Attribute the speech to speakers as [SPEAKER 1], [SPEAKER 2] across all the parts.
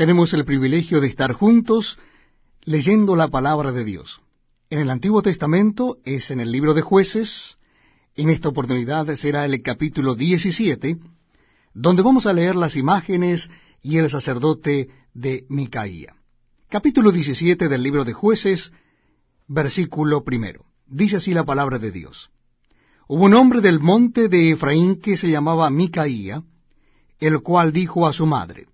[SPEAKER 1] tenemos el privilegio de estar juntos leyendo la palabra de Dios. En el Antiguo Testamento es en el libro de jueces, en esta oportunidad será el capítulo 17, donde vamos a leer las imágenes y el sacerdote de Micaía. Capítulo 17 del libro de jueces, versículo primero. Dice así la palabra de Dios. Hubo un hombre del monte de Efraín que se llamaba Micaía, el cual dijo a su madre,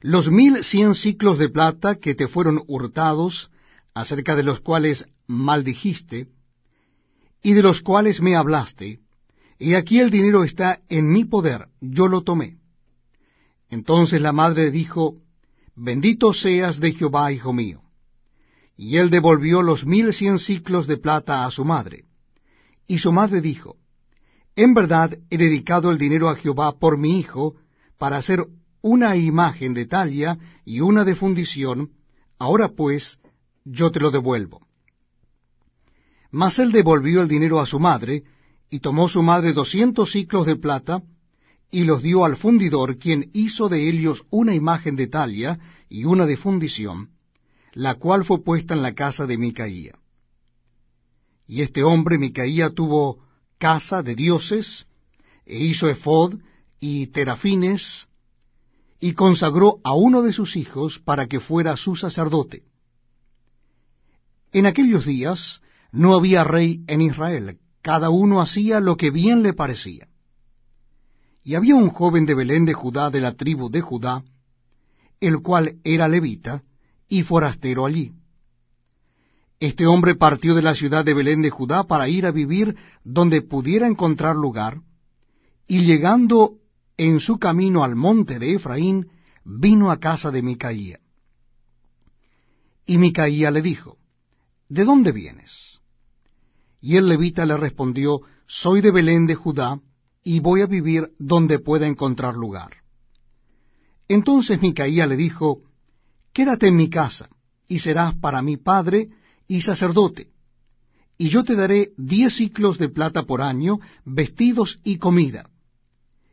[SPEAKER 1] Los mil cien ciclos de plata que te fueron hurtados, acerca de los cuales maldijiste, y de los cuales me hablaste, y aquí el dinero está en mi poder, yo lo tomé. Entonces la madre dijo, Bendito seas de Jehová, hijo mío. Y él devolvió los mil cien ciclos de plata a su madre. Y su madre dijo, En verdad he dedicado el dinero a Jehová por mi hijo, para hacer una imagen de talla y una de fundición, ahora pues yo te lo devuelvo. Mas él devolvió el dinero a su madre, y tomó su madre doscientos ciclos de plata, y los dio al fundidor, quien hizo de ellos una imagen de talia y una de fundición, la cual fue puesta en la casa de Micaía. Y este hombre, Micaía, tuvo casa de dioses, e hizo efod y terafines, y consagró a uno de sus hijos para que fuera su sacerdote. En aquellos días no había rey en Israel, cada uno hacía lo que bien le parecía. Y había un joven de Belén de Judá, de la tribu de Judá, el cual era levita y forastero allí. Este hombre partió de la ciudad de Belén de Judá para ir a vivir donde pudiera encontrar lugar, y llegando en su camino al monte de Efraín, vino a casa de Micaía. Y Micaía le dijo, ¿De dónde vienes? Y el levita le respondió, Soy de Belén de Judá, y voy a vivir donde pueda encontrar lugar. Entonces Micaía le dijo, Quédate en mi casa, y serás para mí padre y sacerdote, y yo te daré diez ciclos de plata por año, vestidos y comida.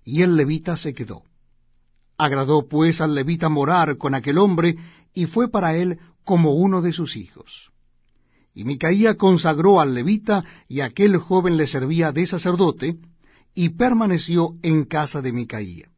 [SPEAKER 1] Y el levita se quedó. Agradó pues al levita morar con aquel hombre, y fue para él como uno de sus hijos. Y Micaía consagró al levita, y aquel joven le servía de sacerdote, y permaneció en casa de Micaía.